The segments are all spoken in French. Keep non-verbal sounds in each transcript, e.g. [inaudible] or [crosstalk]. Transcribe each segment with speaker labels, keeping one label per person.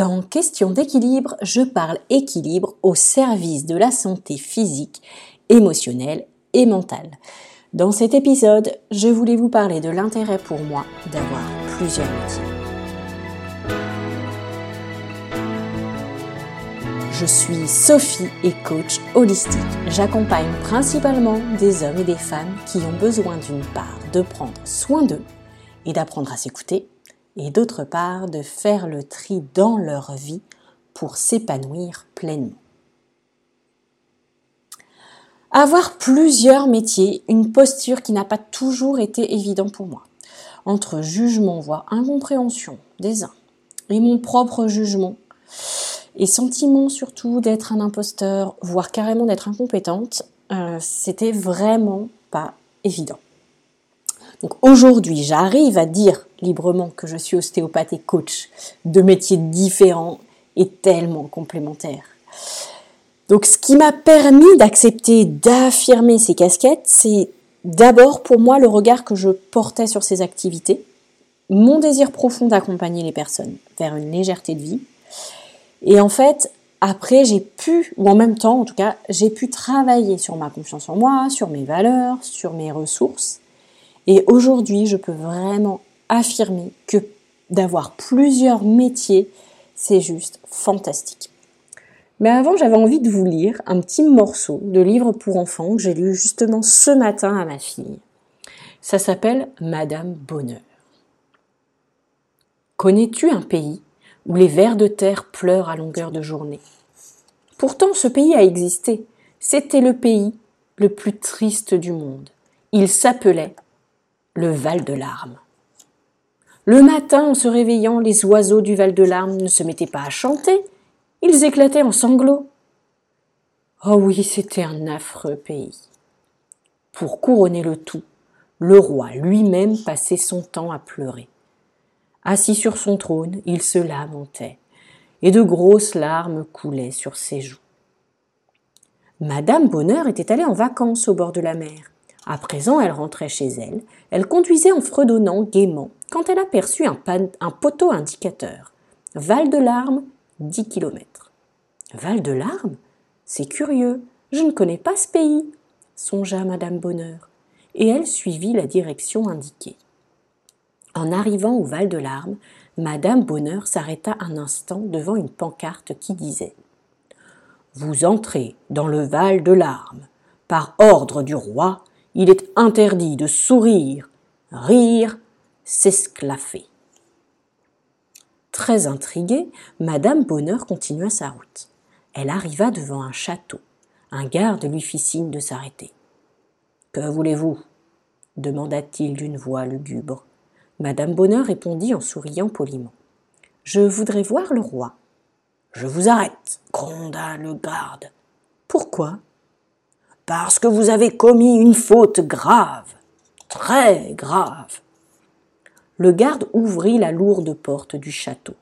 Speaker 1: Dans Question d'équilibre, je parle équilibre au service de la santé physique, émotionnelle et mentale. Dans cet épisode, je voulais vous parler de l'intérêt pour moi d'avoir plusieurs métiers. Je suis Sophie et coach holistique. J'accompagne principalement des hommes et des femmes qui ont besoin d'une part de prendre soin d'eux et d'apprendre à s'écouter et d'autre part de faire le tri dans leur vie pour s'épanouir pleinement. Avoir plusieurs métiers, une posture qui n'a pas toujours été évidente pour moi. Entre jugement, voire incompréhension des uns, et mon propre jugement, et sentiment surtout d'être un imposteur, voire carrément d'être incompétente, euh, c'était vraiment pas évident. Donc aujourd'hui, j'arrive à dire librement que je suis ostéopathe et coach de métiers différents et tellement complémentaires. Donc ce qui m'a permis d'accepter, d'affirmer ces casquettes, c'est d'abord pour moi le regard que je portais sur ces activités, mon désir profond d'accompagner les personnes vers une légèreté de vie. Et en fait, après, j'ai pu, ou en même temps en tout cas, j'ai pu travailler sur ma confiance en moi, sur mes valeurs, sur mes ressources, et aujourd'hui, je peux vraiment affirmer que d'avoir plusieurs métiers, c'est juste fantastique. Mais avant, j'avais envie de vous lire un petit morceau de livre pour enfants que j'ai lu justement ce matin à ma fille. Ça s'appelle Madame Bonheur. Connais-tu un pays où les vers de terre pleurent à longueur de journée? Pourtant, ce pays a existé. C'était le pays le plus triste du monde. Il s'appelait le Val de larmes. Le matin, en se réveillant, les oiseaux du Val de larmes ne se mettaient pas à chanter, ils éclataient en sanglots. Oh oui, c'était un affreux pays. Pour couronner le tout, le roi lui-même passait son temps à pleurer. Assis sur son trône, il se lamentait, et de grosses larmes coulaient sur ses joues. Madame Bonheur était allée en vacances au bord de la mer. À présent, elle rentrait chez elle. Elle conduisait en fredonnant gaiement quand elle aperçut un, poteau indicateur. Val de Larmes, 10 kilomètres. Val de Larmes C'est curieux. Je ne connais pas ce pays, songea Madame Bonheur, et elle suivit la direction indiquée. En arrivant au Val de Larmes, Madame Bonheur s'arrêta un instant devant une pancarte qui disait Vous entrez dans le Val de Larmes. Par ordre du roi, il est interdit de sourire, rire, s'esclaffer. Très intriguée, Madame Bonheur continua sa route. Elle arriva devant un château. Un garde lui fit signe de s'arrêter. Que voulez-vous? demanda-t-il d'une voix lugubre. Madame Bonheur répondit en souriant poliment. Je voudrais voir le roi. Je vous arrête, gronda le garde. Pourquoi parce que vous avez commis une faute grave, très grave. Le garde ouvrit la lourde porte du château.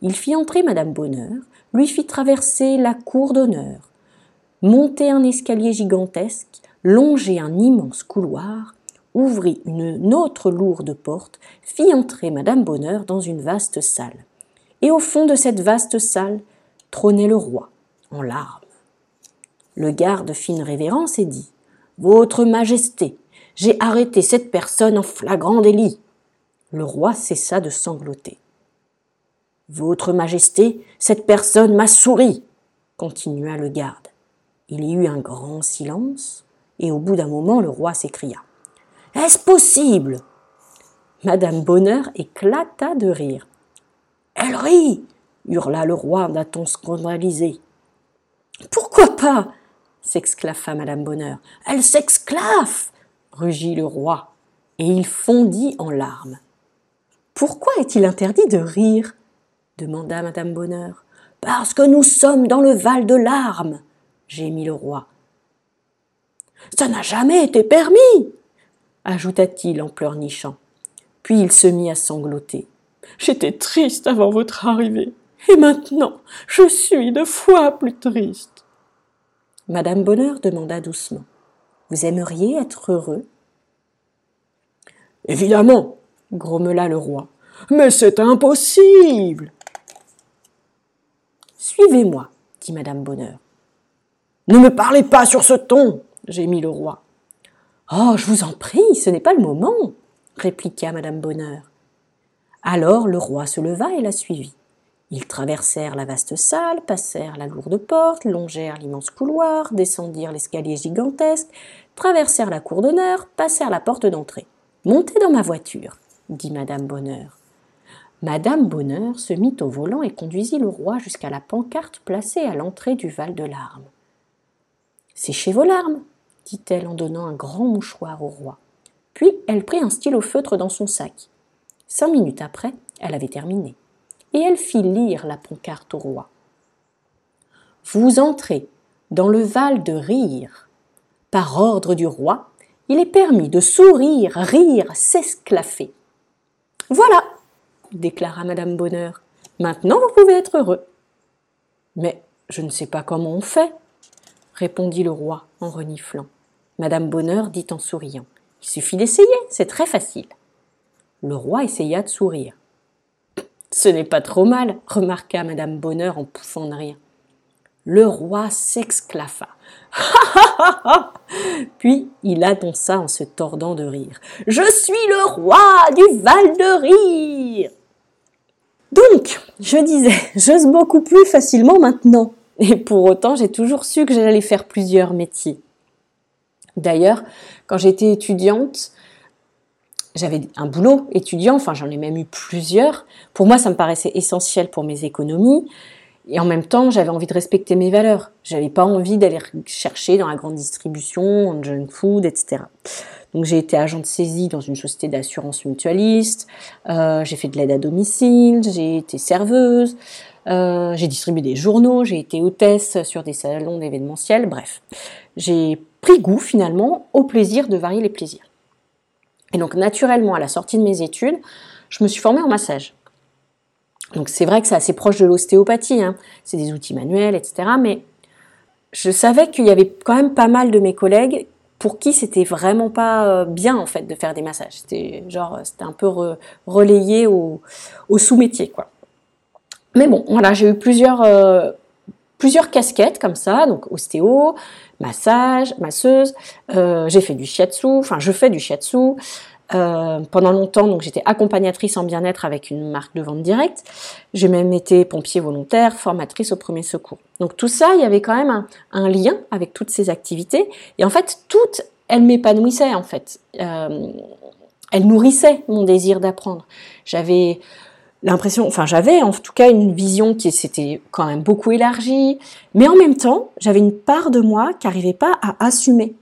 Speaker 1: Il fit entrer Madame Bonheur, lui fit traverser la cour d'honneur, monter un escalier gigantesque, longer un immense couloir, ouvrit une autre lourde porte, fit entrer Madame Bonheur dans une vaste salle. Et au fond de cette vaste salle trônait le roi, en larmes. Le garde fit une révérence et dit Votre Majesté, j'ai arrêté cette personne en flagrant délit. Le roi cessa de sangloter. Votre Majesté, cette personne m'a souri, continua le garde. Il y eut un grand silence, et au bout d'un moment le roi s'écria. Est-ce possible? Madame Bonheur éclata de rire. Elle rit hurla le roi d'un ton scandalisé. Pourquoi pas? s'exclaffa Madame Bonheur. Elle s'exclaffe rugit le roi, et il fondit en larmes. Pourquoi est-il interdit de rire? demanda Madame Bonheur. Parce que nous sommes dans le val de larmes, gémit le roi. Ça n'a jamais été permis, ajouta-t-il en pleurnichant. Puis il se mit à sangloter. J'étais triste avant votre arrivée, et maintenant je suis deux fois plus triste. Madame Bonheur demanda doucement. Vous aimeriez être heureux? Évidemment, grommela le roi. Mais c'est impossible. Suivez-moi, dit Madame Bonheur. Ne me parlez pas sur ce ton, gémit le roi. Oh, je vous en prie, ce n'est pas le moment, répliqua Madame Bonheur. Alors le roi se leva et la suivit. Ils traversèrent la vaste salle, passèrent la lourde porte, longèrent l'immense couloir, descendirent l'escalier gigantesque, traversèrent la cour d'honneur, passèrent la porte d'entrée. Montez dans ma voiture, dit Madame Bonheur. Madame Bonheur se mit au volant et conduisit le roi jusqu'à la pancarte placée à l'entrée du Val de Larmes. Séchez vos larmes, dit-elle en donnant un grand mouchoir au roi. Puis elle prit un stylo feutre dans son sac. Cinq minutes après, elle avait terminé et elle fit lire la pancarte au roi. Vous entrez dans le val de rire. Par ordre du roi, il est permis de sourire, rire, s'esclaffer. Voilà, déclara Madame Bonheur. Maintenant vous pouvez être heureux. Mais je ne sais pas comment on fait, répondit le roi en reniflant. Madame Bonheur dit en souriant. Il suffit d'essayer, c'est très facile. Le roi essaya de sourire. Ce n'est pas trop mal, remarqua Madame Bonheur en pouffant de rire. Le roi s'exclaffa. [laughs] Puis il annonça en se tordant de rire. Je suis le roi du Val de Rire. Donc, je disais, j'ose beaucoup plus facilement maintenant. Et pour autant, j'ai toujours su que j'allais faire plusieurs métiers. D'ailleurs, quand j'étais étudiante, j'avais un boulot étudiant, enfin j'en ai même eu plusieurs. Pour moi, ça me paraissait essentiel pour mes économies. Et en même temps, j'avais envie de respecter mes valeurs. J'avais pas envie d'aller chercher dans la grande distribution, en junk food, etc. Donc j'ai été agent de saisie dans une société d'assurance mutualiste. Euh, j'ai fait de l'aide à domicile. J'ai été serveuse. Euh, j'ai distribué des journaux. J'ai été hôtesse sur des salons d'événementiel. Bref, j'ai pris goût finalement au plaisir de varier les plaisirs. Et donc naturellement, à la sortie de mes études, je me suis formée en massage. Donc c'est vrai que c'est assez proche de l'ostéopathie, hein. c'est des outils manuels, etc. Mais je savais qu'il y avait quand même pas mal de mes collègues pour qui c'était vraiment pas euh, bien en fait de faire des massages. C'était genre c'était un peu relayé au, sous-métier quoi. Mais bon, voilà, j'ai eu plusieurs euh, plusieurs casquettes comme ça, donc ostéo, massage, masseuse. Euh, j'ai fait du shiatsu, enfin je fais du shiatsu. Euh, pendant longtemps, donc j'étais accompagnatrice en bien-être avec une marque de vente directe. J'ai même été pompier volontaire, formatrice au premier secours. Donc tout ça, il y avait quand même un, lien avec toutes ces activités. Et en fait, toutes, elles m'épanouissaient en fait. Euh, elles nourrissaient mon désir d'apprendre. J'avais l'impression, enfin j'avais en tout cas une vision qui s'était quand même beaucoup élargie, mais en même temps j'avais une part de moi qui n'arrivait pas à assumer.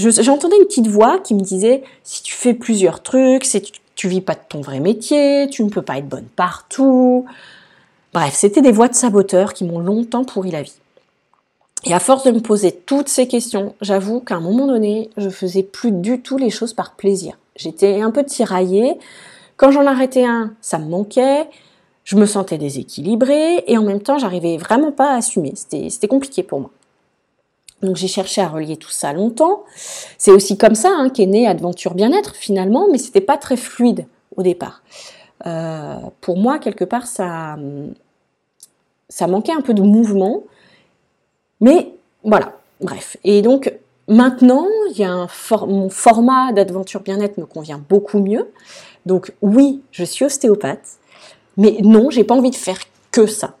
Speaker 1: J'entendais une petite voix qui me disait si tu fais plusieurs trucs, si tu, tu vis pas de ton vrai métier, tu ne peux pas être bonne partout. Bref, c'était des voix de saboteurs qui m'ont longtemps pourri la vie. Et à force de me poser toutes ces questions, j'avoue qu'à un moment donné, je faisais plus du tout les choses par plaisir. J'étais un peu tiraillée, quand j'en arrêtais un, ça me manquait, je me sentais déséquilibrée et en même temps, j'arrivais vraiment pas à assumer. C'était compliqué pour moi. Donc j'ai cherché à relier tout ça longtemps. C'est aussi comme ça hein, qu'est né Adventure Bien-être finalement, mais c'était pas très fluide au départ. Euh, pour moi, quelque part, ça, ça manquait un peu de mouvement. Mais voilà, bref. Et donc maintenant, il y a un mon format d'Adventure Bien-être me convient beaucoup mieux. Donc oui, je suis ostéopathe, mais non, j'ai pas envie de faire que ça.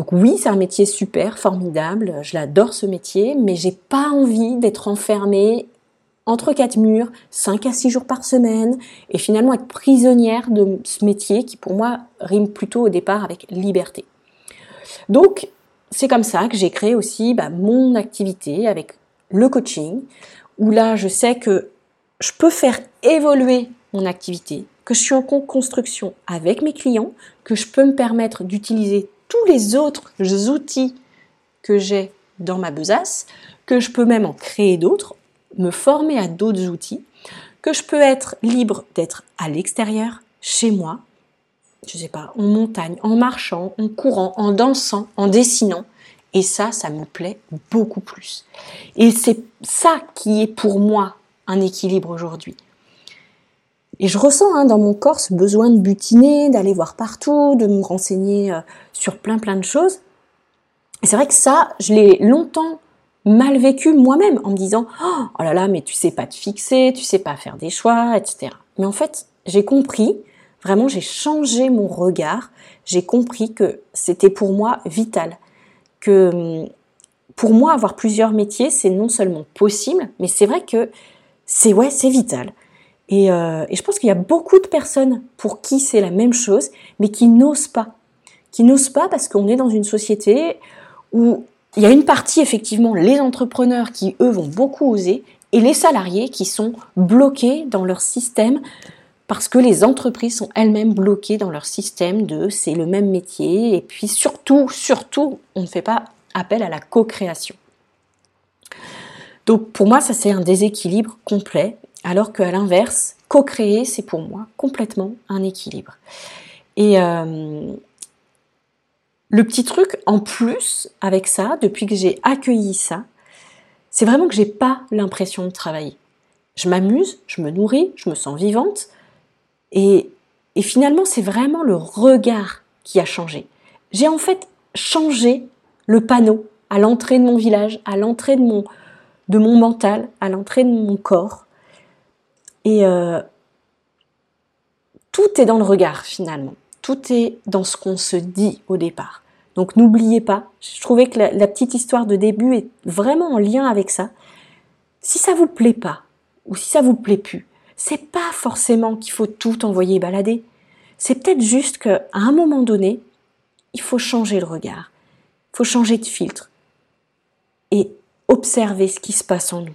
Speaker 1: Donc oui, c'est un métier super, formidable, je l'adore ce métier, mais j'ai pas envie d'être enfermée entre quatre murs, cinq à six jours par semaine, et finalement être prisonnière de ce métier qui pour moi rime plutôt au départ avec liberté. Donc c'est comme ça que j'ai créé aussi bah, mon activité avec le coaching, où là je sais que je peux faire évoluer mon activité, que je suis en construction avec mes clients, que je peux me permettre d'utiliser tous les autres outils que j'ai dans ma besace, que je peux même en créer d'autres, me former à d'autres outils, que je peux être libre d'être à l'extérieur, chez moi, je sais pas, en montagne, en marchant, en courant, en dansant, en dessinant. Et ça, ça me plaît beaucoup plus. Et c'est ça qui est pour moi un équilibre aujourd'hui. Et je ressens hein, dans mon corps ce besoin de butiner, d'aller voir partout, de me renseigner euh, sur plein plein de choses. C'est vrai que ça, je l'ai longtemps mal vécu moi-même en me disant oh là là mais tu sais pas te fixer, tu sais pas faire des choix, etc. Mais en fait j'ai compris, vraiment j'ai changé mon regard, j'ai compris que c'était pour moi vital, que hum, pour moi avoir plusieurs métiers c'est non seulement possible, mais c'est vrai que c'est ouais c'est vital. Et, euh, et je pense qu'il y a beaucoup de personnes pour qui c'est la même chose, mais qui n'osent pas, qui n'osent pas parce qu'on est dans une société où il y a une partie, effectivement, les entrepreneurs qui, eux, vont beaucoup oser, et les salariés qui sont bloqués dans leur système parce que les entreprises sont elles-mêmes bloquées dans leur système de c'est le même métier, et puis surtout, surtout, on ne fait pas appel à la co-création. Donc pour moi, ça c'est un déséquilibre complet, alors qu'à l'inverse, co-créer, c'est pour moi complètement un équilibre. Et, euh, le petit truc en plus avec ça, depuis que j'ai accueilli ça, c'est vraiment que j'ai pas l'impression de travailler. Je m'amuse, je me nourris, je me sens vivante. Et, finalement, c'est vraiment le regard qui a changé. J'ai en fait changé le panneau à l'entrée de mon village, à l'entrée de mon, de mon mental, à l'entrée de mon corps. Et euh, tout est dans le regard finalement. Tout est dans ce qu'on se dit au départ. Donc n'oubliez pas, je trouvais que la, petite histoire de début est vraiment en lien avec ça. Si ça vous plaît pas, ou si ça vous plaît plus, c'est pas forcément qu'il faut tout envoyer balader. C'est peut-être juste qu'à un moment donné, il faut changer le regard. Il faut changer de filtre. Et observer ce qui se passe en nous.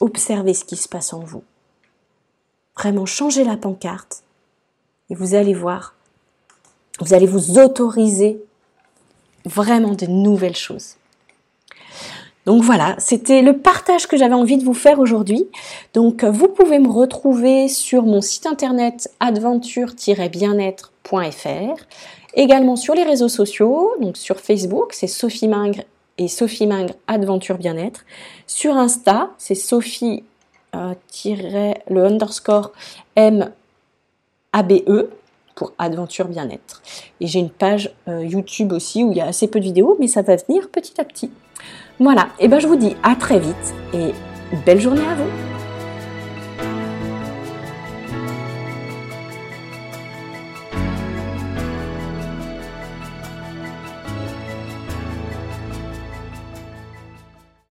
Speaker 1: Observer ce qui se passe en vous. Vraiment changer la pancarte. Et vous allez voir, vous allez vous autoriser vraiment de nouvelles choses. Donc voilà, c'était le partage que j'avais envie de vous faire aujourd'hui. Donc vous pouvez me retrouver sur mon site internet adventure-bien-être.fr, également sur les réseaux sociaux, donc sur Facebook, c'est Sophie Mingre et Sophie Mingre Adventure Bien-être. Sur Insta, c'est Sophie euh, underscore M ABE pour Aventure Bien-être. Et j'ai une page euh, YouTube aussi où il y a assez peu de vidéos, mais ça va venir petit à petit. Voilà, et ben je vous dis à très vite et belle journée à vous